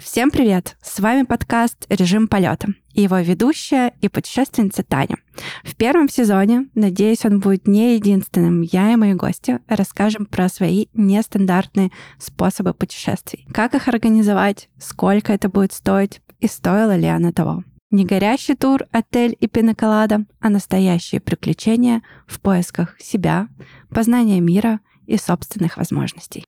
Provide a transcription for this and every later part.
Всем привет! С вами подкаст «Режим полета» и его ведущая и путешественница Таня. В первом сезоне, надеюсь, он будет не единственным, я и мои гости расскажем про свои нестандартные способы путешествий. Как их организовать, сколько это будет стоить и стоило ли оно того. Не горящий тур, отель и пиноколада, а настоящие приключения в поисках себя, познания мира и собственных возможностей.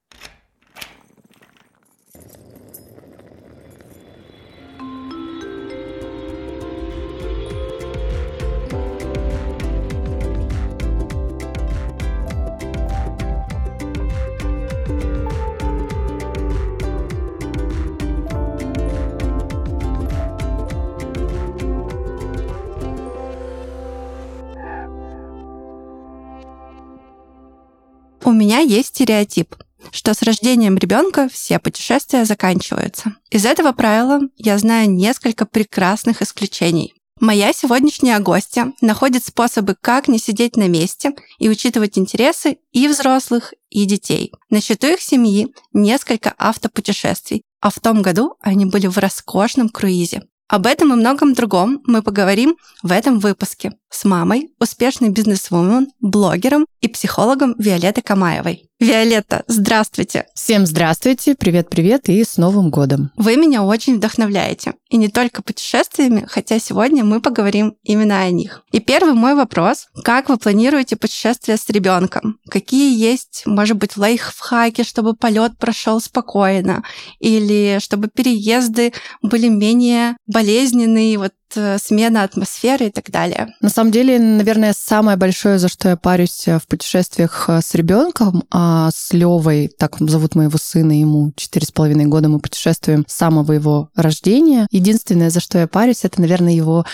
У меня есть стереотип, что с рождением ребенка все путешествия заканчиваются. Из этого правила я знаю несколько прекрасных исключений. Моя сегодняшняя гостья находит способы, как не сидеть на месте и учитывать интересы и взрослых, и детей. На счету их семьи несколько автопутешествий, а в том году они были в роскошном круизе. Об этом и многом другом мы поговорим в этом выпуске с мамой, успешной бизнес-вумен, блогером и психологом Виолеттой Камаевой. Виолетта, здравствуйте. Всем здравствуйте, привет-привет и с Новым годом. Вы меня очень вдохновляете. И не только путешествиями, хотя сегодня мы поговорим именно о них. И первый мой вопрос. Как вы планируете путешествие с ребенком? Какие есть, может быть, лайфхаки, чтобы полет прошел спокойно? Или чтобы переезды были менее болезненные? Вот смена атмосферы и так далее. На самом деле, наверное, самое большое, за что я парюсь э, в путешествиях э, с ребенком, а с Левой, так зовут моего сына, ему четыре с половиной года, мы путешествуем с самого его рождения. Единственное, за что я парюсь, это, наверное, его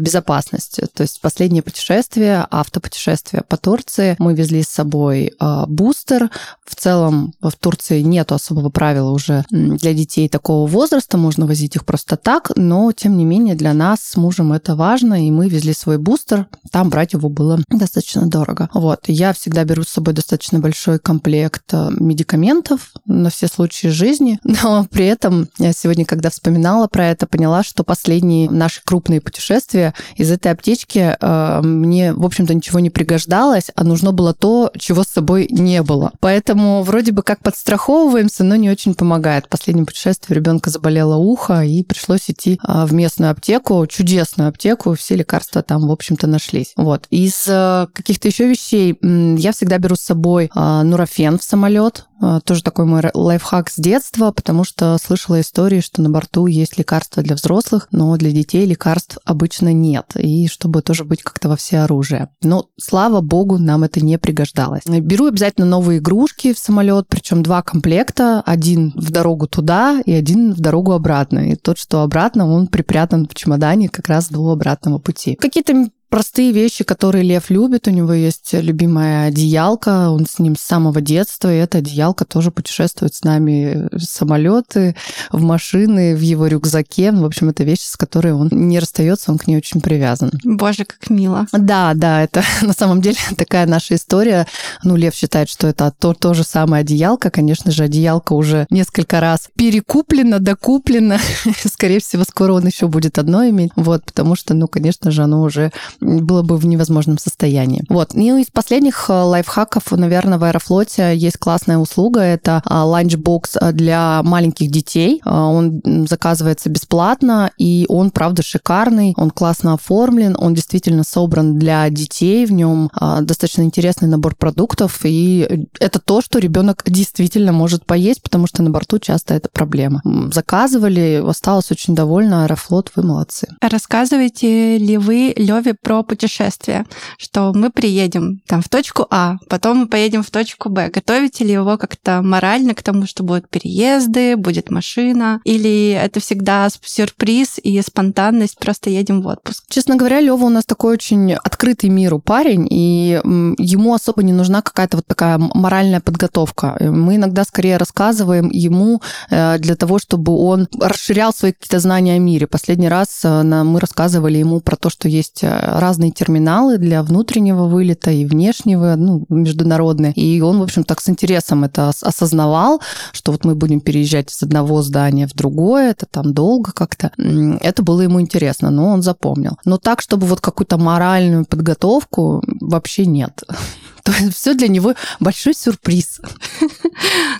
безопасность. То есть последнее путешествие, автопутешествие по Турции, мы везли с собой бустер. В целом в Турции нет особого правила уже для детей такого возраста, можно возить их просто так, но тем не менее для нас с мужем это важно, и мы везли свой бустер. Там брать его было достаточно дорого. Вот. Я всегда беру с собой достаточно большой комплект э, медикаментов на все случаи жизни, но при этом я сегодня, когда вспоминала про это, поняла, что последние наши крупные путешествия из этой аптечки э, мне, в общем-то, ничего не пригождалось, а нужно было то, чего с собой не было. Поэтому вроде бы как подстраховываемся, но не очень помогает. Последнем путешествии ребенка заболело ухо, и пришлось идти э, в местную аптеку, чудесную аптеку, все лекарства там, в общем-то, нашлись. Вот. Из э, каких-то еще вещей я всегда беру с собой э, нурофен в самолет, тоже такой мой лайфхак с детства, потому что слышала истории, что на борту есть лекарства для взрослых, но для детей лекарств обычно нет, и чтобы тоже быть как-то во все оружие. Но, слава богу, нам это не пригождалось. Беру обязательно новые игрушки в самолет, причем два комплекта, один в дорогу туда и один в дорогу обратно. И тот, что обратно, он припрятан в чемодане как раз до обратного пути. Какие-то простые вещи, которые Лев любит. У него есть любимая одеялка, он с ним с самого детства, и эта одеялка тоже путешествует с нами в самолеты, в машины, в его рюкзаке. В общем, это вещь, с которой он не расстается, он к ней очень привязан. Боже, как мило. Да, да, это на самом деле такая наша история. Ну, Лев считает, что это то, то же самое одеялка. Конечно же, одеялка уже несколько раз перекуплена, докуплена. Скорее всего, скоро он еще будет одно иметь. Вот, потому что, ну, конечно же, оно уже было бы в невозможном состоянии. Вот. И из последних э, лайфхаков, наверное, в Аэрофлоте есть классная услуга. Это а, ланчбокс э, для маленьких детей. А, он заказывается бесплатно, и он, правда, шикарный. Он классно оформлен, он действительно собран для детей. В нем а, достаточно интересный набор продуктов, и это то, что ребенок действительно может поесть, потому что на борту часто это проблема. Заказывали, осталось очень довольна. Аэрофлот, вы молодцы. Рассказываете ли вы Леве про про путешествие, что мы приедем там в точку А, потом мы поедем в точку Б. Готовите ли его как-то морально к тому, что будут переезды, будет машина, или это всегда сюрприз и спонтанность, просто едем в отпуск? Честно говоря, Лева у нас такой очень открытый миру парень, и ему особо не нужна какая-то вот такая моральная подготовка. Мы иногда скорее рассказываем ему э, для того, чтобы он расширял свои какие-то знания о мире. Последний раз э, мы рассказывали ему про то, что есть э, разные терминалы для внутреннего вылета и внешнего, ну, международные. И он, в общем, так с интересом это осознавал, что вот мы будем переезжать из одного здания в другое, это там долго как-то. Это было ему интересно, но он запомнил. Но так, чтобы вот какую-то моральную подготовку вообще нет. То есть все для него большой сюрприз.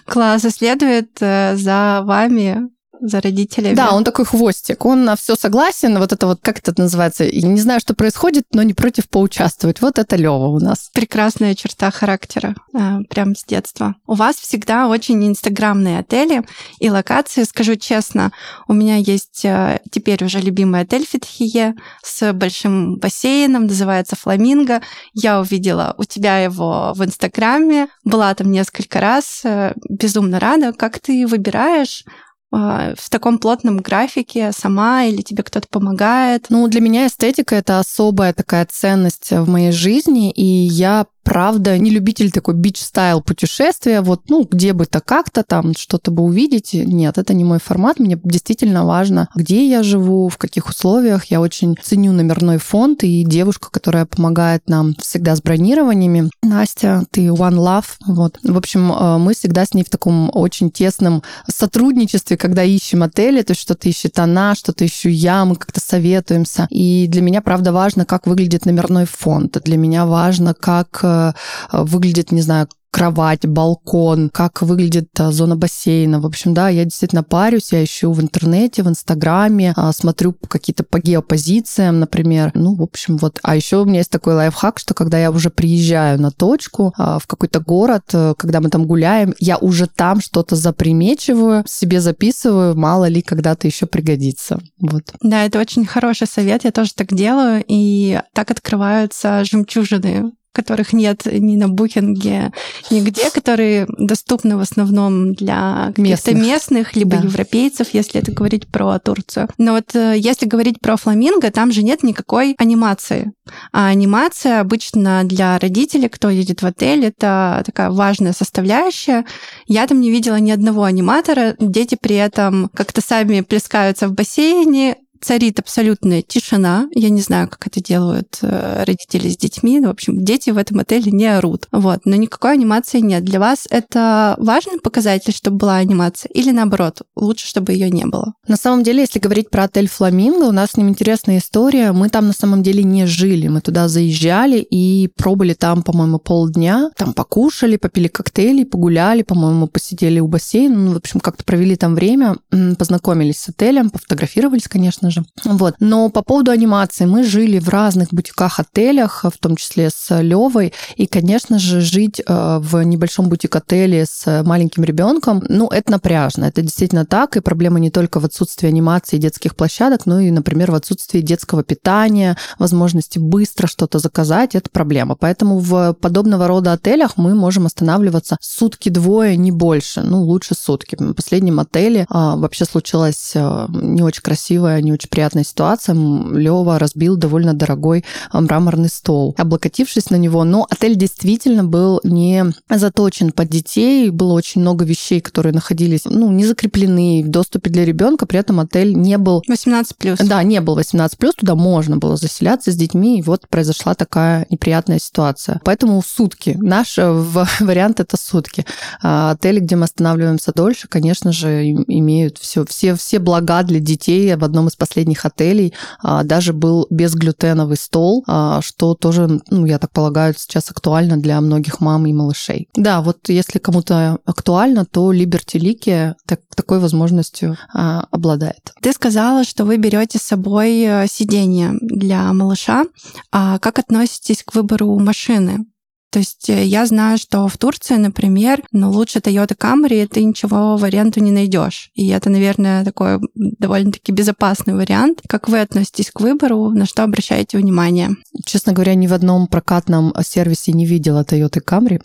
Класс, следует э, за вами за родителями. Да, он такой хвостик. Он на все согласен. Вот это вот, как это называется? Я не знаю, что происходит, но не против поучаствовать. Вот это Лева у нас. Прекрасная черта характера. А, прям с детства. У вас всегда очень инстаграмные отели и локации. Скажу честно, у меня есть э, теперь уже любимый отель Фитхие с большим бассейном, называется Фламинго. Я увидела у тебя его в Инстаграме, была там несколько раз, э, безумно рада. Как ты выбираешь а, в таком плотном графике сама или тебе кто-то помогает? Ну, для меня эстетика — это особая такая ценность в моей жизни, и я правда, не любитель такой бич-стайл путешествия, вот, ну, где бы то как-то там что-то бы увидеть. Нет, это не мой формат. Мне действительно важно, где я живу, в каких условиях. Я очень ценю номерной фонд и девушку, которая помогает нам всегда с бронированиями. Настя, ты One Love. Вот. В общем, э, мы всегда с ней в таком очень тесном сотрудничестве, когда ищем отели, то что-то ищет она, что-то ищу я, мы как-то советуемся. И для меня, правда, важно, как выглядит номерной фонд. Для меня важно, как Э, выглядит, не знаю, кровать, балкон, как выглядит а, зона бассейна. В общем, да, я действительно парюсь, я ищу в интернете, в Инстаграме, а, смотрю какие-то по геопозициям, например. Ну, в общем, вот. А еще у меня есть такой лайфхак, что когда я уже приезжаю на точку а, в какой-то город, э, когда мы там гуляем, я уже там что-то запримечиваю, себе записываю, мало ли когда-то еще пригодится. Вот. Да, это очень хороший совет, я тоже так делаю, и так открываются жемчужины которых нет ни на букинге, нигде, которые доступны в основном для каких-то местных. местных, либо да. европейцев, если это говорить про Турцию. Но вот э, если говорить про фламинго, там же нет никакой анимации. А анимация обычно для родителей, кто едет в отель, это такая важная составляющая. Я там не видела ни одного аниматора. Дети при этом как-то сами плескаются в бассейне, царит абсолютная тишина. Я не знаю, как это делают э, родители с детьми. В общем, дети в этом отеле не орут. Вот. Но никакой анимации нет. Для вас это важный показатель, чтобы была анимация? Или наоборот, лучше, чтобы ее не было? На самом деле, если говорить про отель Фламинго, у нас с ним интересная история. Мы там на самом деле не жили. Мы туда заезжали и пробыли там, по-моему, полдня. Там покушали, попили коктейли, погуляли, по-моему, посидели у бассейна. Ну, в общем, как-то провели там время, познакомились с отелем, пофотографировались, конечно же. Вот. Но по поводу анимации, мы жили в разных бутиках-отелях, в том числе с Левой, и, конечно же, жить э, в небольшом бутик-отеле с маленьким ребенком, ну, это напряжно, это действительно так, и проблема не только в отсутствии анимации детских площадок, но и, например, в отсутствии детского питания, возможности быстро что-то заказать, это проблема. Поэтому в подобного рода отелях мы можем останавливаться сутки-двое, не больше, ну, лучше сутки. В последнем отеле а, вообще случилась а, не очень красивая, не очень очень приятная ситуация. Лева разбил довольно дорогой а, мраморный стол, облокотившись на него. Но отель действительно был не заточен под детей. Было очень много вещей, которые находились, ну, не закреплены в доступе для ребенка. При этом отель не был... 18 плюс. Да, не был 18 плюс. Туда можно было заселяться с детьми. И вот произошла такая неприятная ситуация. Поэтому сутки. Наш э, вариант это сутки. А отели, где мы останавливаемся дольше, конечно же, имеют все, все, все блага для детей в одном из последних отелей а, даже был безглютеновый стол, а, что тоже, ну, я так полагаю, сейчас актуально для многих мам и малышей. Да, вот если кому-то актуально, то Liberty Liki так, такой возможностью а, обладает. Ты сказала, что вы берете с собой э, сиденье для малыша. А как относитесь к выбору машины? То есть э, я знаю, что в Турции, например, ну, лучше Toyota Camry ты ничего в аренду не найдешь. И это, наверное, такой довольно-таки безопасный вариант. Как вы относитесь к выбору? На что обращаете внимание? Честно говоря, ни в одном прокатном сервисе не видела Toyota Camry.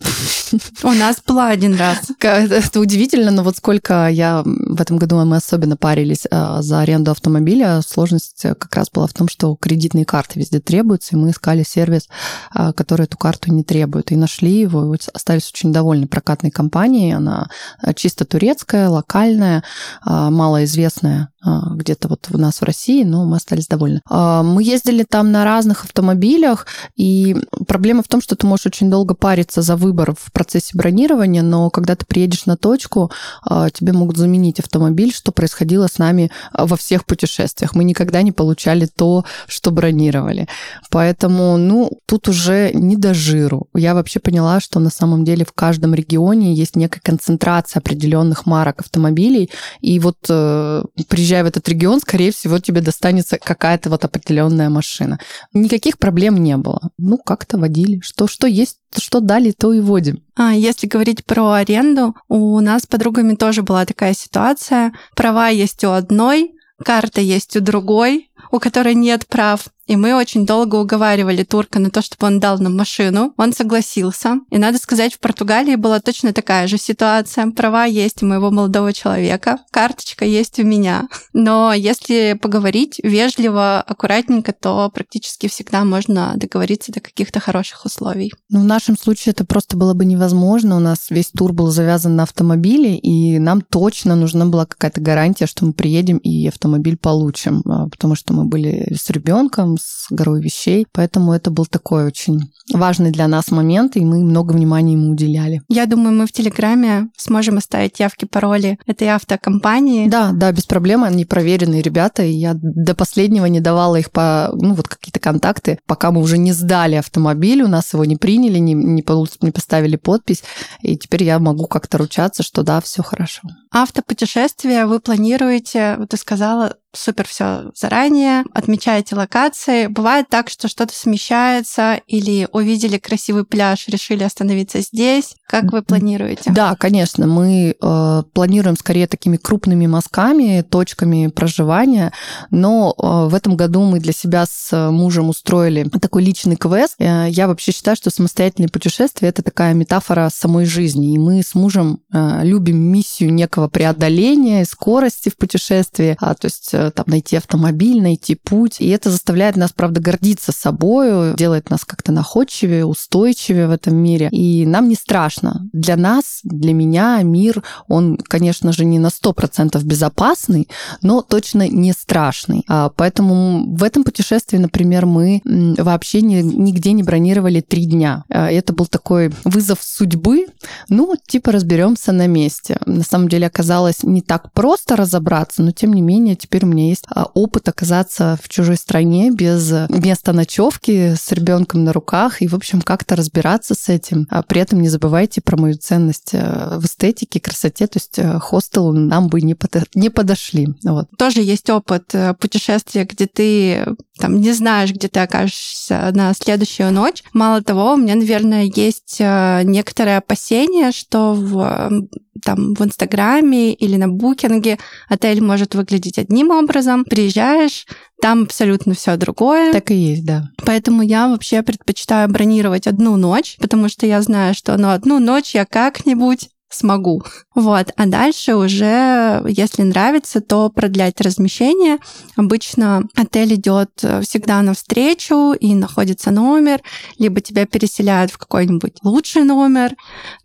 У нас была один раз. Это удивительно, но вот сколько я в этом году мы особенно парились а, за аренду автомобиля, сложность как раз была в том, что кредитные карты везде требуются, и мы искали сервис, который эту карту не требует требуют. И нашли его, и остались очень довольны прокатной компанией. Она э, чисто турецкая, локальная, а, малоизвестная где-то вот у нас в России, но мы остались довольны. А, мы ездили там на разных автомобилях, и проблема в том, что ты можешь очень долго париться за выбор в процессе бронирования, но когда ты приедешь на точку, а, тебе могут заменить автомобиль, что происходило с нами во всех путешествиях. Мы никогда не получали то, что бронировали. Поэтому, ну, тут уже не до жиру. Я вообще поняла, что на самом деле в каждом регионе есть некая концентрация определенных марок автомобилей, и вот э, приезжая в этот регион, скорее всего, тебе достанется какая-то вот определенная машина. Никаких проблем не было. Ну, как-то водили. Что, что есть, что дали, то и водим. А если говорить про аренду, у нас с подругами тоже была такая ситуация. Права есть у одной, карта есть у другой, у которой нет прав. И мы очень долго уговаривали турка на то, чтобы он дал нам машину. Он согласился. И надо сказать, в Португалии была точно такая же ситуация. Права есть у моего молодого человека, карточка есть у меня. Но если поговорить вежливо, аккуратненько, то практически всегда можно договориться до каких-то хороших условий. Ну, в нашем случае это просто было бы невозможно. У нас весь тур был завязан на автомобиле, и нам точно нужна была какая-то гарантия, что мы приедем и автомобиль получим, а, потому что мы были с ребенком, с горой вещей. Поэтому это был такой очень важный для нас момент, и мы много внимания ему уделяли. Я думаю, мы в Телеграме сможем оставить явки, пароли этой автокомпании. Да, да, без проблем. Они проверенные ребята, и я до последнего не давала их по, ну, вот какие-то контакты, пока мы уже не сдали автомобиль, у нас его не приняли, не, не, не поставили подпись, и теперь я могу как-то ручаться, что да, все хорошо. Автопутешествие вы планируете, вот ты сказала, супер все заранее, отмечаете локации. Бывает так, что что-то смещается или увидели красивый пляж, решили остановиться здесь. Как вы планируете? Да, конечно, мы э, планируем скорее такими крупными мазками, точками проживания, но э, в этом году мы для себя с мужем устроили такой личный квест. Э, я вообще считаю, что самостоятельные путешествия это такая метафора самой жизни, и мы с мужем э, любим миссию некого преодоления, скорости в путешествии, а, то есть там найти автомобиль, найти путь. И это заставляет нас, правда, гордиться собой, делает нас как-то находчивее, устойчивее в этом мире. И нам не страшно. Для нас, для меня мир, он, конечно же, не на 100% безопасный, но точно не страшный. А, поэтому в этом путешествии, например, мы вообще ни, нигде не бронировали три дня. А, это был такой вызов судьбы. Ну, типа разберемся на месте. На самом деле оказалось не так просто разобраться, но тем не менее теперь у меня есть а, опыт оказаться в чужой стране без места ночевки с ребенком на руках и, в общем, как-то разбираться с этим. А при этом не забывайте про мою ценность э, в эстетике, красоте, то есть э, хостелу нам бы не, под... не подошли. Вот. Тоже есть опыт э, путешествия, где ты там не знаешь, где ты окажешься на следующую ночь. Мало того, у меня, наверное, есть некоторое опасение, что в там в Инстаграме или на букинге отель может выглядеть одним образом. Приезжаешь, там абсолютно все другое. Так и есть, да. Поэтому я вообще предпочитаю бронировать одну ночь, потому что я знаю, что ну, одну ночь я как-нибудь смогу. Вот. А дальше уже, если нравится, то продлять размещение. Обычно отель идет э, всегда навстречу и находится номер, либо тебя переселяют в какой-нибудь лучший номер.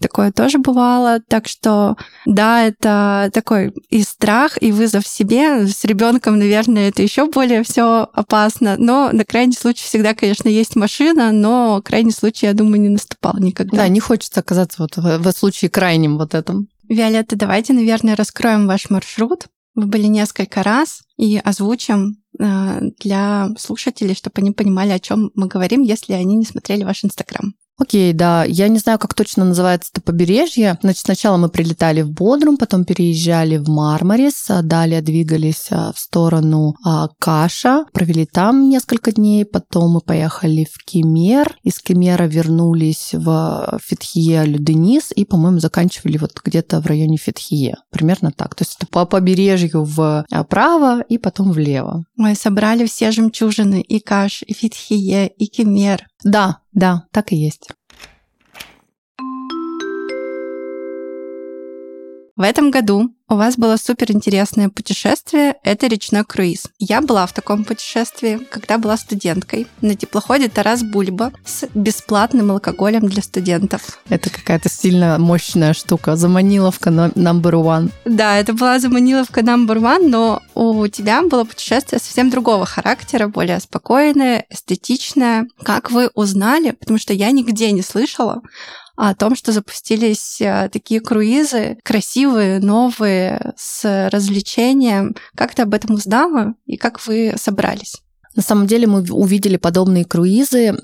Такое тоже бывало. Так что, да, это такой и страх, и вызов себе. С ребенком, наверное, это еще более все опасно. Но на крайний случай всегда, конечно, есть машина, но крайний случай, я думаю, не наступал никогда. Да, не хочется оказаться вот в, в случае крайнем вот этом. Виолетта, давайте, наверное, раскроем ваш маршрут. Вы были несколько раз и озвучим э, для слушателей, чтобы они понимали, о чем мы говорим, если они не смотрели ваш Инстаграм. Окей, да. Я не знаю, как точно называется это побережье. Значит, сначала мы прилетали в Бодрум, потом переезжали в Мармарис, а далее двигались а, в сторону а, Каша, провели там несколько дней, потом мы поехали в Кемер, из Кемера вернулись в Фетхие Люденис и, по-моему, заканчивали вот где-то в районе Фетхие. Примерно так. То есть это по побережью вправо и потом влево. Мы собрали все жемчужины, и Каш, и Фетхие, и Кемер. Да, да, так и есть. В этом году У вас было супер интересное путешествие. Это речной круиз. Я была в таком путешествии, когда была студенткой на теплоходе Тарас Бульба с бесплатным алкоголем для студентов. Это какая-то сильно мощная штука. Заманиловка number one. Да, это была заманиловка number one, но у тебя было путешествие совсем другого характера, более спокойное, эстетичное. Как вы узнали? Потому что я нигде не слышала о том, что запустились э, такие круизы красивые, новые, с развлечением. Как ты об этом узнала и как вы собрались? На самом деле мы увидели подобные круизы,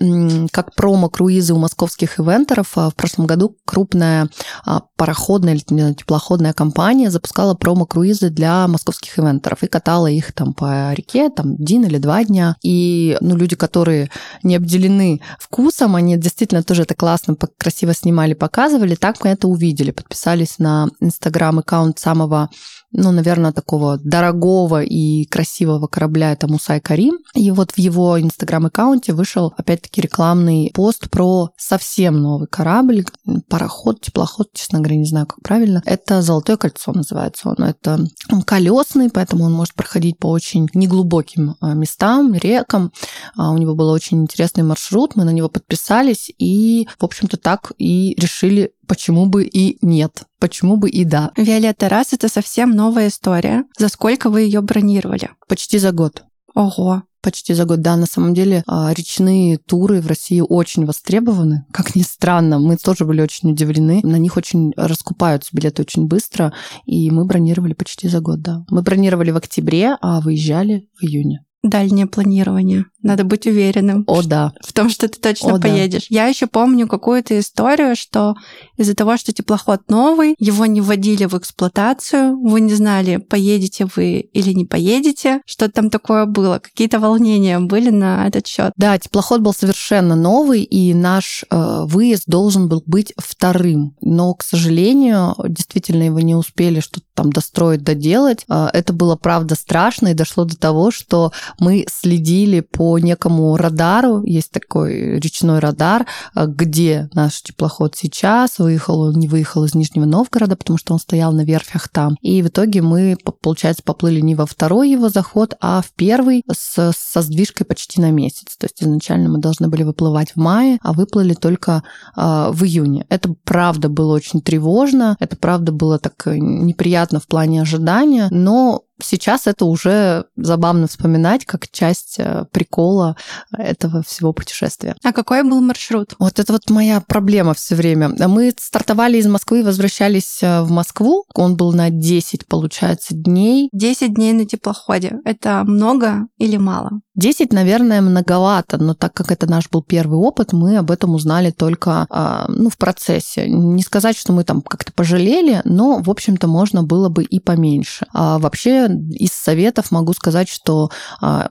как промо-круизы у московских ивенторов. А в прошлом году крупная а, пароходная или теплоходная компания запускала промо-круизы для московских ивенторов и катала их там по реке там один или два дня. И ну, люди, которые не обделены вкусом, они действительно тоже это классно, красиво снимали, показывали. Так мы это увидели. Подписались на инстаграм-аккаунт самого ну, наверное, такого дорогого и красивого корабля это Мусай Карим. И вот в его инстаграм-аккаунте вышел, опять-таки, рекламный пост про совсем новый корабль, пароход, теплоход, честно говоря, не знаю, как правильно. Это «Золотое кольцо» называется он. Это он колесный, поэтому он может проходить по очень неглубоким а, местам, рекам. А, у него был очень интересный маршрут, мы на него подписались и, в общем-то, так и решили почему бы и нет, почему бы и да. Виолетта, раз это совсем новая история, за сколько вы ее бронировали? Почти за год. Ого, почти за год. Да, на самом деле а, речные туры в России очень востребованы. Как ни странно, мы тоже были очень удивлены. На них очень раскупаются билеты очень быстро, и мы бронировали почти за год, да. Мы бронировали в октябре, а выезжали в июне дальнее планирование. Надо быть уверенным. О, да. В том, что ты точно О, поедешь. Да. Я еще помню какую-то историю, что из-за того, что теплоход новый, его не вводили в эксплуатацию, вы не знали, поедете вы или не поедете, что там такое было. Какие-то волнения были на этот счет. Да, теплоход был совершенно новый, и наш э, выезд должен был быть вторым. Но, к сожалению, действительно его не успели что-то там достроить, доделать. Э, это было, правда, страшно, и дошло до того, что мы следили по некому радару, есть такой речной радар, э, где наш теплоход сейчас, выехал он, не выехал из Нижнего Новгорода, потому что он стоял на верфях там. И в итоге мы, получается, поплыли не во второй его заход, а в первый с, со сдвижкой почти на месяц. То есть изначально мы должны были выплывать в мае, а выплыли только э, в июне. Это правда было очень тревожно, это правда было так э, неприятно в плане ожидания, но Сейчас это уже забавно вспоминать как часть э, прикола этого всего путешествия. А какой был маршрут? Вот это вот моя проблема все время. Мы стартовали из Москвы и возвращались э, в Москву. Он был на 10, получается, дней. 10 дней на теплоходе. Это много или мало? 10, наверное, многовато, но так как это наш был первый опыт, мы об этом узнали только а, ну, в процессе. Не сказать, что мы там как-то пожалели, но, в общем-то, можно было бы и поменьше. А вообще из советов могу сказать, что а,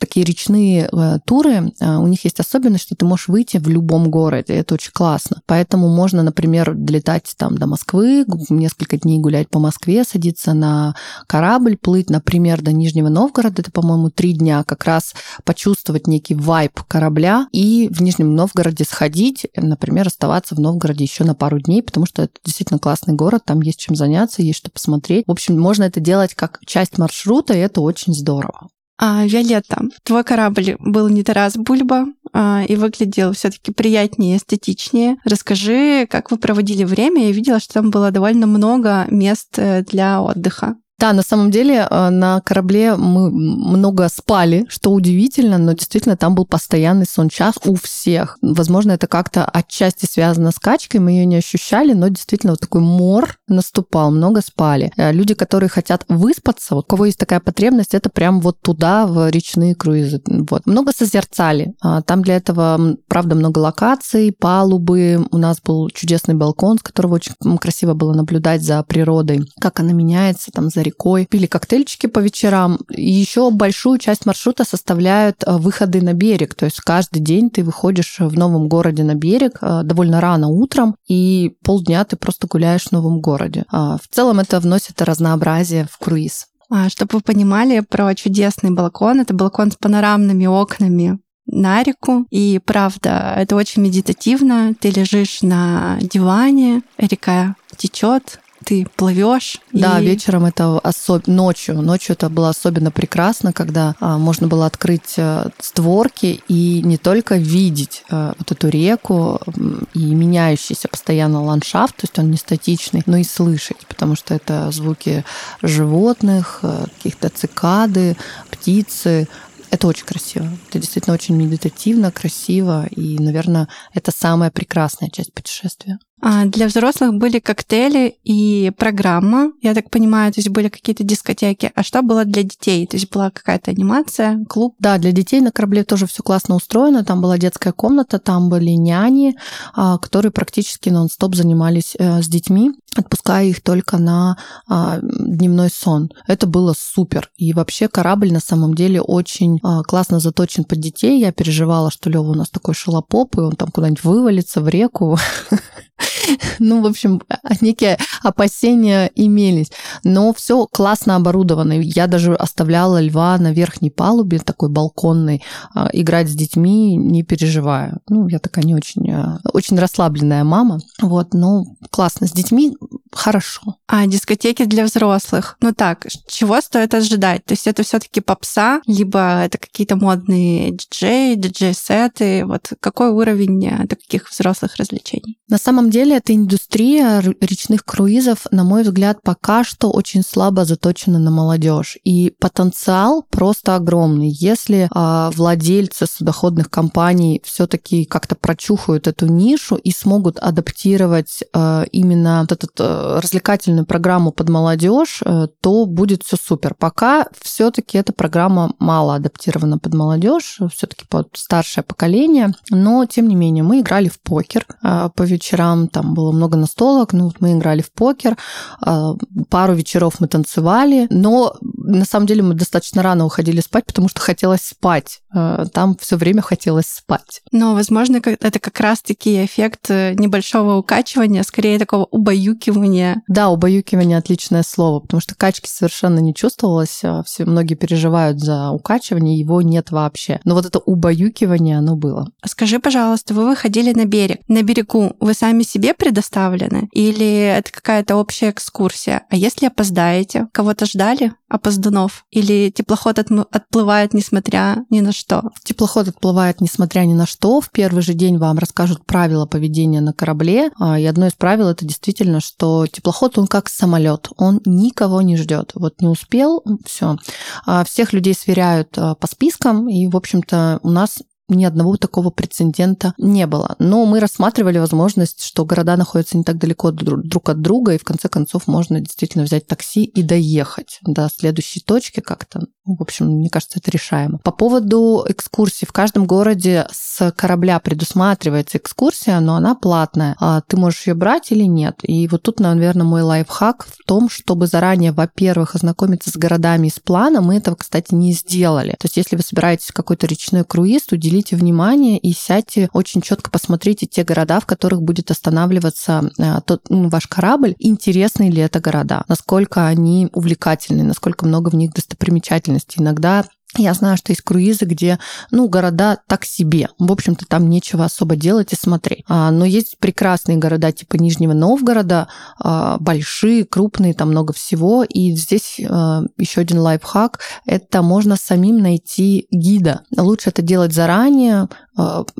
такие речные а, туры, а, у них есть особенность, что ты можешь выйти в любом городе, это очень классно. Поэтому можно, например, долетать там до Москвы, несколько дней гулять по Москве, садиться на корабль, плыть, например, до Нижнего Новгорода, это, по-моему, три дня, как раз почувствовать некий вайб корабля и в Нижнем Новгороде сходить, например, оставаться в Новгороде еще на пару дней, потому что это действительно классный город, там есть чем заняться, есть что посмотреть. В общем, можно это делать как часть маршрута, и это очень здорово. А, Виолетта, твой корабль был не Тарас Бульба а, и выглядел все-таки приятнее, эстетичнее. Расскажи, как вы проводили время. Я видела, что там было довольно много мест э, для отдыха. Да, на самом деле э, на корабле мы много спали, что удивительно, но действительно там был постоянный сон-час у всех. Возможно, это как-то отчасти связано с качкой, мы ее не ощущали, но действительно вот такой мор наступал, много спали. Э, люди, которые хотят выспаться, вот у кого есть такая потребность, это прям вот туда, в речные круизы. Вот. Много созерцали. А, там для этого, правда, много локаций, палубы. У нас был чудесный балкон, с которого очень красиво было наблюдать за природой, как она меняется там за рекой, пили коктейльчики по вечерам. Еще большую часть маршрута составляют э, выходы на берег. То есть каждый день ты выходишь в новом городе на берег э, довольно рано утром, и полдня ты просто гуляешь в новом городе. А, в целом это вносит разнообразие в круиз. А, чтобы вы понимали про чудесный балкон, это балкон с панорамными окнами на реку. И правда, это очень медитативно. Ты лежишь на диване, река течет, ты плывешь. Да, и... вечером это особ... ночью. Ночью это было особенно прекрасно, когда а, можно было открыть а, створки и не только видеть а, вот эту реку и меняющийся постоянно ландшафт, то есть он не статичный, но и слышать, потому что это звуки животных, а, каких-то цикады, птицы, это очень красиво. Это действительно очень медитативно, красиво. И, наверное, это самая прекрасная часть путешествия. А для взрослых были коктейли и программа, я так понимаю, то есть были какие-то дискотеки. А что было для детей? То есть была какая-то анимация, клуб? Да, для детей на корабле тоже все классно устроено. Там была детская комната, там были няни, а, которые практически нон-стоп занимались э, с детьми, отпуская их только на а, дневной сон. Это было супер. И вообще корабль на самом деле очень классно заточен под детей. Я переживала, что Лева у нас такой шалопоп, и он там куда-нибудь вывалится в реку. Ну, в общем, некие опасения имелись. Но все классно оборудовано. Я даже оставляла льва на верхней палубе, такой балконной, а, играть с детьми, не переживая. Ну, я такая не очень, а, очень расслабленная мама. Вот, но классно. С детьми хорошо. А дискотеки для взрослых? Ну так, чего стоит ожидать? То есть это все таки попса, либо это какие-то модные диджеи, диджей-сеты? Вот какой уровень э, таких взрослых развлечений? На самом деле эта индустрия речных круизов, на мой взгляд, пока что очень слабо заточена на молодежь. И потенциал просто огромный. Если э, владельцы судоходных компаний все-таки как-то прочухают эту нишу и смогут адаптировать э, именно вот этот э, развлекательную программу под молодежь, э, то будет все супер. Пока все-таки эта программа мало адаптирована под молодежь, все-таки под старшее поколение, но тем не менее мы играли в покер э, по вечерам, там было много настолок, ну вот мы играли в покер, э, пару вечеров мы танцевали, но на самом деле мы достаточно рано уходили спать, потому что хотелось спать. Там все время хотелось спать. Но, возможно, это как раз-таки эффект небольшого укачивания, скорее такого убаюкивания убаюкивание. Да, убаюкивание отличное слово, потому что качки совершенно не чувствовалось. А все многие переживают за укачивание, его нет вообще. Но вот это убаюкивание, оно было. Скажи, пожалуйста, вы выходили на берег. На берегу вы сами себе предоставлены? Или это какая-то общая экскурсия? А если опоздаете? Кого-то ждали? опоздунов? Или теплоход отплывает несмотря ни на что? Теплоход отплывает несмотря ни на что. В первый же день вам расскажут правила поведения на корабле. А, и одно из правил это действительно, что теплоход, он как самолет, он никого не ждет. Вот не успел, все. А, всех людей сверяют а, по спискам, и, в общем-то, у нас ни одного такого прецедента не было. Но мы рассматривали возможность, что города находятся не так далеко друг от друга, и в конце концов можно действительно взять такси и доехать до следующей точки как-то. Ну, в общем, мне кажется, это решаемо. По поводу экскурсий. В каждом городе с корабля предусматривается экскурсия, но она платная. А ты можешь ее брать или нет. И вот тут, наверное, мой лайфхак в том, чтобы заранее, во-первых, ознакомиться с городами с планом. Мы этого, кстати, не сделали. То есть, если вы собираетесь в какой-то речной круиз, уделите внимание и сядьте, очень четко посмотрите те города, в которых будет останавливаться а, тот, ну, ваш корабль. Интересные ли это города? Насколько они увлекательны? Насколько много в них достопримечательностей? Иногда я знаю, что есть круизы, где, ну, города так себе. В общем-то, там нечего особо делать и смотреть. А, но есть прекрасные города типа Нижнего Новгорода, а, большие, крупные, там много всего. И здесь а, еще один лайфхак – это можно самим найти гида. Лучше это делать заранее,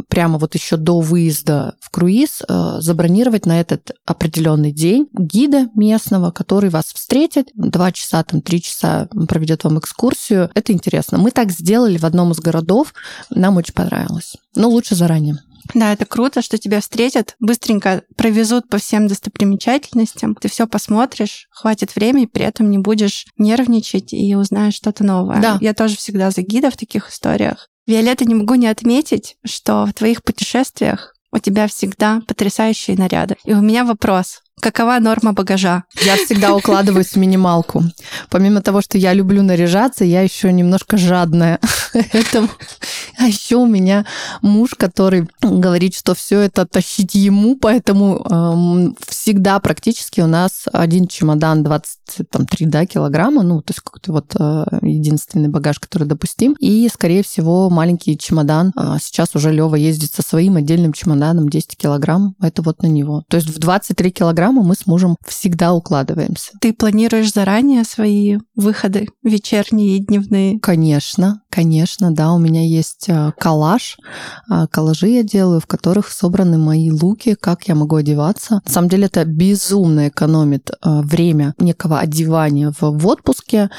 прямо вот еще до выезда в круиз а, забронировать на этот определенный день гида местного, который вас встретит, два часа, там, три часа проведет вам экскурсию. Это интересно. Мы так сделали в одном из городов, нам очень понравилось. Но лучше заранее. Да, это круто, что тебя встретят, быстренько провезут по всем достопримечательностям, ты все посмотришь, хватит времени, при этом не будешь нервничать и узнаешь что-то новое. Да. Я тоже всегда за гида в таких историях. Виолетта, не могу не отметить, что в твоих путешествиях у тебя всегда потрясающие наряды. И у меня вопрос. Какова норма багажа? Я всегда укладываюсь в минималку. Помимо того, что я люблю наряжаться, я еще немножко жадная. Поэтому А еще у меня муж, который говорит, что все это тащить ему, поэтому э, всегда практически у нас один чемодан 23 да, килограмма, ну, то есть какой-то вот э, единственный багаж, который допустим. И, скорее всего, маленький чемодан. Э, сейчас уже Лева ездит со своим отдельным чемоданом 10 килограмм. Это вот на него. То есть в 23 килограмма мы с мужем всегда укладываемся. Ты планируешь заранее свои выходы вечерние и дневные? Конечно, конечно, да. У меня есть э, коллаж. Э, коллажи я делаю, в которых собраны мои луки, как я могу одеваться. На самом деле это безумно экономит э, время некого одевания в, отпуске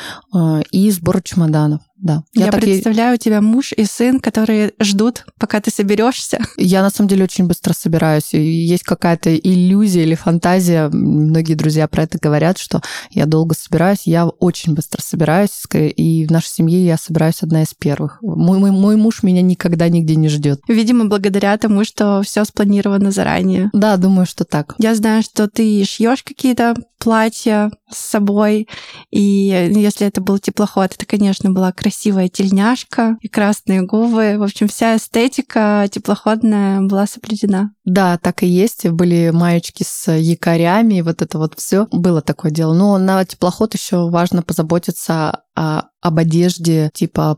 и сбора чемоданов да. Я, я представляю, и... у тебя муж и сын, которые ждут, пока ты соберешься. Я на самом деле очень быстро собираюсь. И есть какая-то иллюзия или фантазия. Многие друзья про это говорят, что я долго собираюсь. Я очень быстро собираюсь. И в нашей семье я собираюсь одна из первых. Мой, мой, мой муж меня никогда нигде не ждет. Видимо, благодаря тому, что все спланировано заранее. Да, думаю, что так. Я знаю, что ты шьешь какие-то платья с собой. И если это был теплоход, это, конечно, была красивая тельняшка и красные губы. В общем, вся эстетика теплоходная была соблюдена. Да, так и есть. Были маечки с якорями, и вот это вот все было такое дело. Но на теплоход еще важно позаботиться о, об одежде типа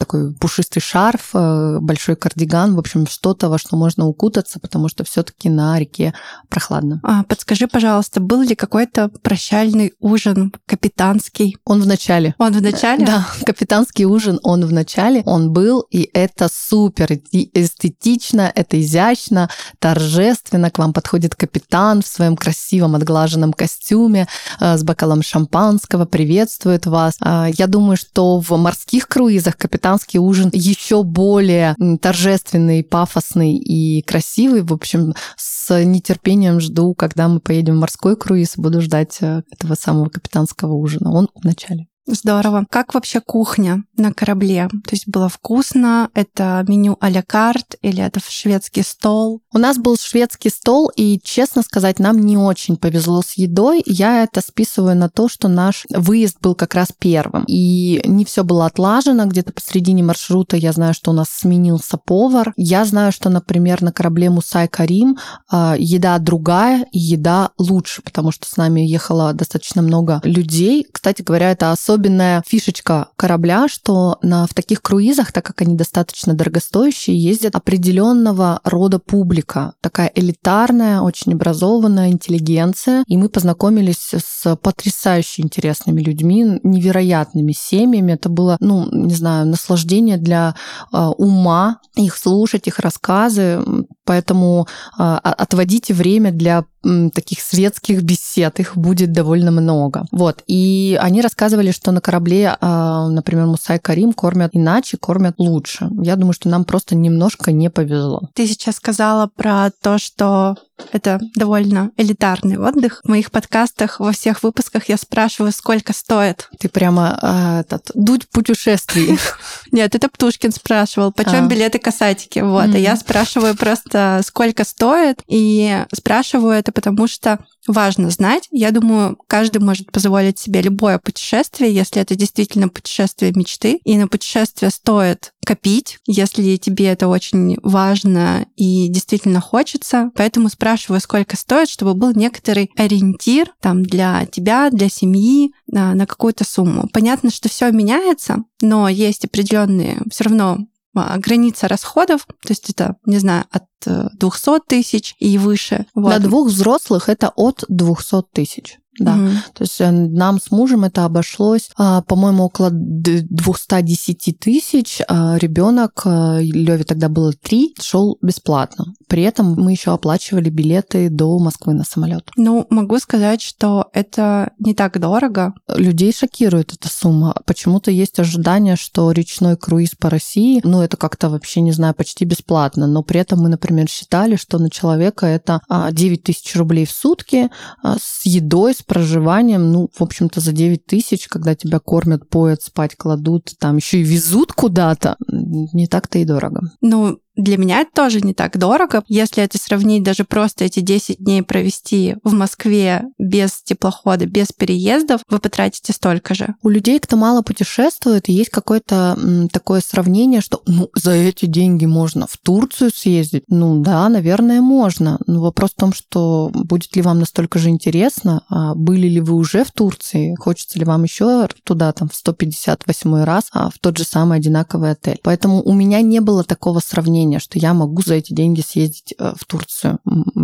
такой пушистый шарф, э, большой кардиган, в общем, что-то, во что можно укутаться, потому что все-таки на реке прохладно. А, подскажи, пожалуйста, был ли какой-то прощальный ужин капитанский? Он в начале. Он в начале? Да, капитанский ужин, он в начале, он был, и это супер эстетично, это изящно, торжественно. К вам подходит капитан в своем красивом отглаженном костюме э, с бокалом шампанского, приветствует вас. А, я думаю, что в морских круизах капитан британский ужин еще более торжественный, пафосный и красивый. В общем, с нетерпением жду, когда мы поедем в морской круиз, буду ждать э, этого самого капитанского ужина. Он в начале. Здорово. Как вообще кухня на корабле? То есть было вкусно? Это меню а-ля карт или это шведский стол? У нас был шведский стол, и, честно сказать, нам не очень повезло с едой. Я это списываю на то, что наш выезд был как раз первым. И не все было отлажено. Где-то посредине маршрута я знаю, что у нас сменился повар. Я знаю, что, например, на корабле Мусай Карим а, еда другая и еда лучше, потому что с нами ехало достаточно много людей. Кстати говоря, это особенно особенная фишечка корабля, что на, в таких круизах, так как они достаточно дорогостоящие, ездят определенного рода публика. Такая элитарная, очень образованная интеллигенция. И мы познакомились с потрясающе интересными людьми, невероятными семьями. Это было, ну, не знаю, наслаждение для э, ума их слушать, их рассказы. Поэтому э, отводите время для таких светских бесед, их будет довольно много. Вот. И они рассказывали, что на корабле, а, например, Мусай Карим кормят иначе, кормят лучше. Я думаю, что нам просто немножко не повезло. Ты сейчас сказала про то, что это довольно элитарный отдых. В моих подкастах во всех выпусках я спрашиваю, сколько стоит. Ты прямо э, этот дуть путешествий. Нет, это Птушкин спрашивал, почем а. билеты касатики. Вот, а я спрашиваю просто, сколько стоит, и спрашиваю это потому, что важно знать. Я думаю, каждый может позволить себе любое путешествие, если это действительно путешествие мечты. И на путешествие стоит копить, если тебе это очень важно и действительно хочется. Поэтому спрашиваю, сколько стоит, чтобы был некоторый ориентир там для тебя, для семьи на, на какую-то сумму. Понятно, что все меняется, но есть определенные все равно граница расходов, то есть это, не знаю, от 200 э, тысяч и выше. Вот. Для двух взрослых это от 200 тысяч. Да. Угу. То есть э, нам с мужем это обошлось, а, по-моему, около 210 тысяч. А ребенок, э, Леве тогда было три, шел бесплатно. При этом мы еще оплачивали билеты до Москвы на самолет. Ну, могу сказать, что это не так дорого. Людей шокирует эта сумма. Почему-то есть ожидание, что речной круиз по России, ну, это как-то вообще, не знаю, почти бесплатно. Но при этом мы, например, считали, что на человека это 9 а, тысяч рублей в сутки с едой, с проживанием, ну, в общем-то, за 9 тысяч, когда тебя кормят, поят, спать кладут, там еще и везут куда-то, не так-то и дорого. Ну, Для меня это тоже не так дорого. Если это сравнить даже просто эти 10 дней провести в Москве без теплохода, без переездов, вы потратите столько же. У людей, кто мало путешествует, есть какое-то такое сравнение, что ну, за эти деньги можно в Турцию съездить. Ну да, наверное, можно. Но вопрос в том, что будет ли вам настолько же интересно, а были ли вы уже в Турции, хочется ли вам еще туда там в 158 раз, а в тот же самый одинаковый отель. Поэтому у меня не было такого сравнения, что я могу за эти деньги съездить э, в Турцию.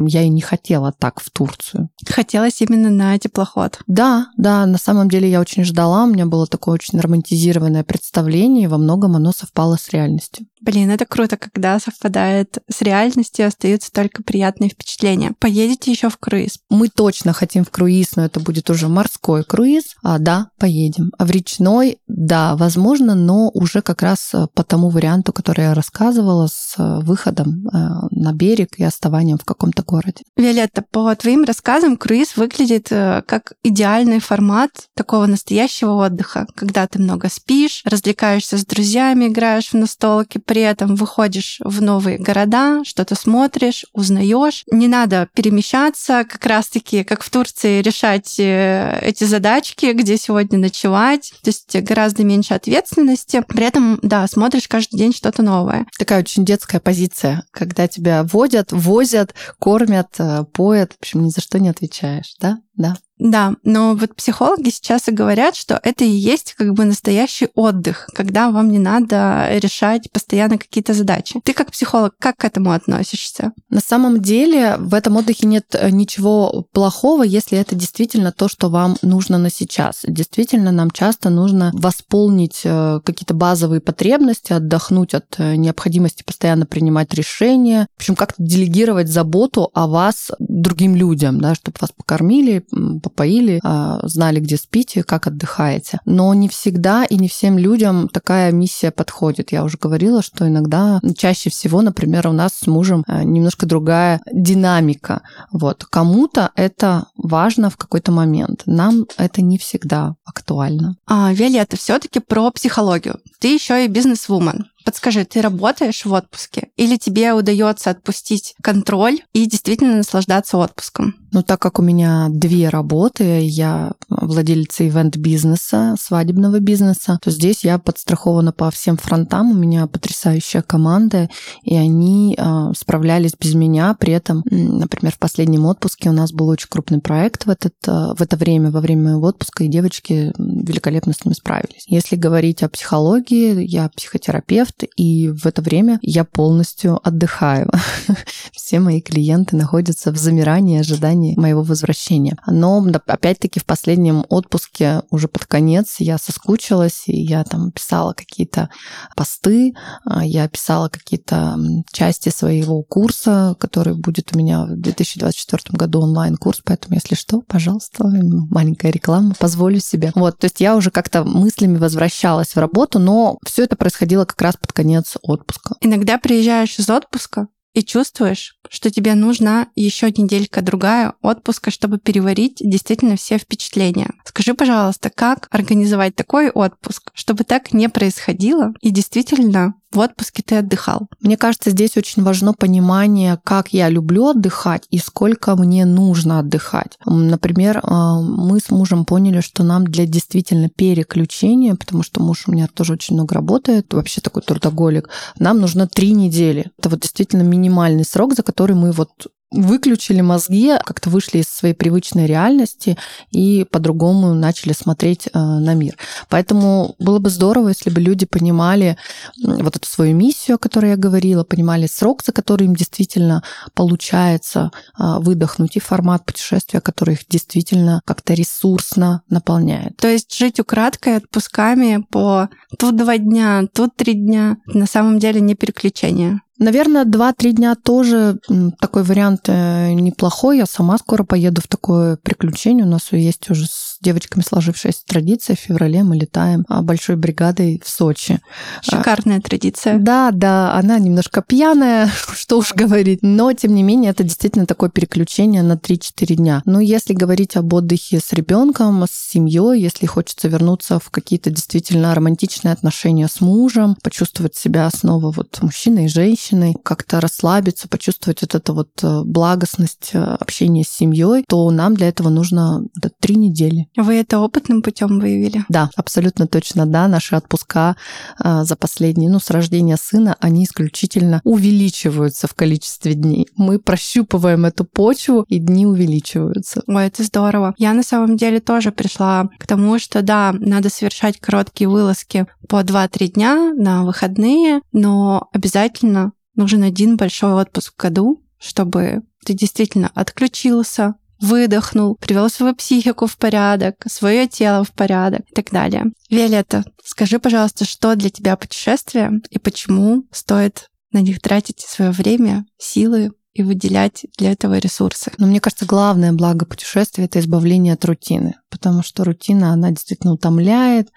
Я и не хотела так в Турцию. Хотелось именно на теплоход. Да, да, на самом деле я очень ждала, у меня было такое очень романтизированное представление, и во многом оно совпало с реальностью. Блин, это круто, когда совпадает с реальностью, остаются только приятные впечатления. Поедете еще в круиз? Мы точно хотим в круиз, но это будет уже морской круиз. А, да, поедем. А в речной, да, возможно, но уже как раз э, по тому варианту, который я рассказывала, с э, выходом э, на берег и оставанием в каком-то городе. Виолетта, по твоим рассказам, круиз выглядит как идеальный формат такого настоящего отдыха, когда ты много спишь, развлекаешься с друзьями, играешь в настолки, при этом выходишь в новые города, что-то смотришь, узнаешь. Не надо перемещаться, как раз-таки, как в Турции, решать э, эти задачки, где сегодня ночевать. То есть гораздо меньше ответственности. При этом, да, смотришь каждый день что-то новое. Такая очень детская позиция, когда тебя водят, возят, кормят, э, поят. В общем, ни за что не отвечаешь, да? Да. Да, но вот психологи сейчас и говорят, что это и есть как бы настоящий отдых, когда вам не надо решать постоянно какие-то задачи. Ты как психолог, как к этому относишься? На самом деле в этом отдыхе нет э, ничего плохого, если это действительно то, что вам нужно на сейчас. Действительно, нам часто нужно восполнить э, какие-то базовые потребности, отдохнуть от э, необходимости постоянно принимать решения, общем, как-то делегировать заботу о вас другим людям, да, чтобы вас покормили, попоили, а, знали, где спите, как отдыхаете. Но не всегда и не всем людям такая миссия подходит. Я уже говорила, что иногда, чаще всего, например, у нас с мужем а, немножко другая динамика. Вот. Кому-то это важно в какой-то момент. Нам это не всегда актуально. А, Виолетта, все-таки про психологию. Ты еще и бизнес-вумен. Подскажи, ты работаешь в отпуске или тебе удается отпустить контроль и действительно наслаждаться отпуском? Ну, так как у меня две работы, я владелица ивент-бизнеса, свадебного бизнеса, то здесь я подстрахована по всем фронтам. У меня потрясающая команда, и они э, справлялись без меня. При этом, например, в последнем отпуске у нас был очень крупный проект в, этот, э, в это время, во время моего отпуска, и девочки великолепно с ним справились. Если говорить о психологии, я психотерапевт, и в это время я полностью отдыхаю. Все мои клиенты находятся в замирании, ожидании моего возвращения. Но опять-таки в последнем отпуске уже под конец я соскучилась, и я там писала какие-то посты, а, я писала какие-то части своего курса, который будет у меня в 2024 году онлайн-курс, поэтому, если что, пожалуйста, маленькая реклама, позволю себе. Вот, то есть я уже как-то мыслями возвращалась в работу, но все это происходило как раз под конец отпуска. Иногда приезжаешь из отпуска и чувствуешь, что тебе нужна еще неделька другая отпуска, чтобы переварить действительно все впечатления. Скажи, пожалуйста, как организовать такой отпуск, чтобы так не происходило и действительно в отпуске ты отдыхал? Мне кажется, здесь очень важно понимание, как я люблю отдыхать и сколько мне нужно отдыхать. Например, а, мы с мужем поняли, что нам для действительно переключения, потому что муж у меня тоже очень много работает, вообще такой трудоголик, нам нужно три недели. Это вот действительно минимальный срок, за который мы вот выключили мозги, как-то вышли из своей привычной реальности и по-другому начали смотреть э, на мир. Поэтому было бы здорово, если бы люди понимали вот эту свою миссию, о которой я говорила, понимали срок, за который им действительно получается э, выдохнуть, и формат путешествия, который их действительно как-то ресурсно наполняет. То есть жить украдкой отпусками по тут два дня, тут три дня, на самом деле не переключение. Наверное, два-три дня тоже такой вариант э, неплохой. Я сама скоро поеду в такое приключение. У нас есть уже с девочками сложившаяся традиция. В феврале мы летаем а, большой бригадой в Сочи. Шикарная традиция. Да, да, она немножко пьяная, что уж говорить. Но, тем не менее, это действительно такое переключение на 3-4 дня. Но если говорить об отдыхе с ребенком, с семьей, если хочется вернуться в какие-то действительно романтичные отношения с мужем, почувствовать себя снова вот мужчиной и женщиной, женщиной как-то расслабиться, почувствовать вот эту вот э, благостность э, общения с семьей, то нам для этого нужно да, три недели. Вы это опытным путем выявили? Да, абсолютно точно, да. Наши отпуска а, за последние, ну, с рождения сына, они исключительно увеличиваются в количестве дней. Мы прощупываем эту почву, и дни увеличиваются. Ой, это здорово. Я на самом деле тоже пришла к тому, что да, надо совершать короткие вылазки по 2-3 дня на выходные, но обязательно нужен один большой отпуск в году, чтобы ты действительно отключился, выдохнул, привел свою психику в порядок, свое тело в порядок и так далее. Виолетта, скажи, пожалуйста, что для тебя путешествие и почему стоит на них тратить свое время, силы и выделять для этого ресурсы. Но мне кажется, главное благо путешествия — это избавление от рутины, потому что рутина, она действительно утомляет,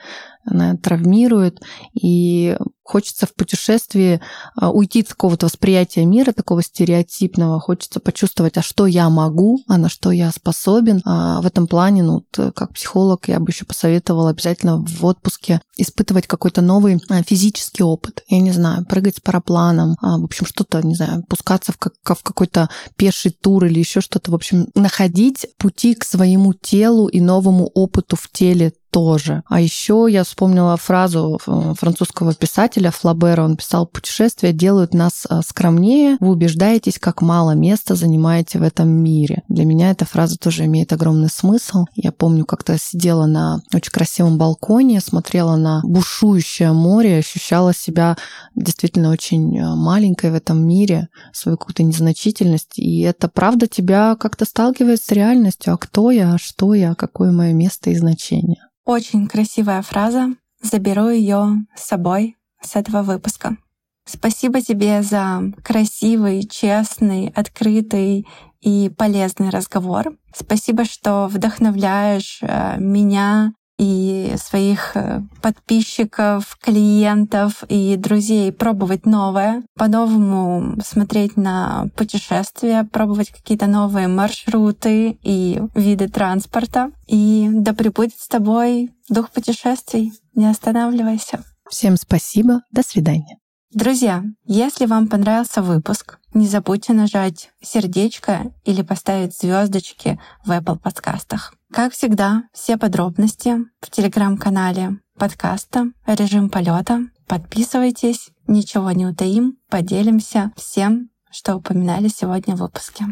она травмирует, и хочется в путешествии а, уйти от какого-то восприятия мира, такого стереотипного, хочется почувствовать, а что я могу, а на что я способен. А в этом плане, ну, как психолог, я бы еще посоветовала обязательно в отпуске испытывать какой-то новый а, физический опыт. Я не знаю, прыгать с парапланом, а, в общем, что-то, не знаю, пускаться в, как, в какой-то пеший тур или еще что-то. В общем, находить пути к своему телу и новому опыту в теле тоже. А еще я вспомнила фразу э, французского писателя Флабера. Он писал, путешествия делают нас э, скромнее, вы убеждаетесь, как мало места занимаете в этом мире. Для меня эта фраза тоже имеет огромный смысл. Я помню, как-то сидела на очень красивом балконе, смотрела на бушующее море, ощущала себя действительно очень э, маленькой в этом мире, свою какую-то незначительность. И это правда тебя как-то сталкивает с реальностью. А кто я, а что я, какое мое место и значение. Очень красивая фраза. Заберу ее с собой с этого выпуска. Спасибо тебе за красивый, честный, открытый и полезный разговор. Спасибо, что вдохновляешь э, меня и своих э, подписчиков, клиентов и друзей пробовать новое, по-новому смотреть на путешествия, пробовать какие-то новые маршруты и виды транспорта. И да пребудет с тобой дух путешествий. Не останавливайся. Всем спасибо. До свидания. Друзья, если вам понравился выпуск, не забудьте нажать сердечко или поставить звездочки в Apple подкастах. Как всегда, все подробности в телеграм-канале подкаста «Режим полета». Подписывайтесь, ничего не утаим, поделимся всем, что упоминали сегодня в выпуске.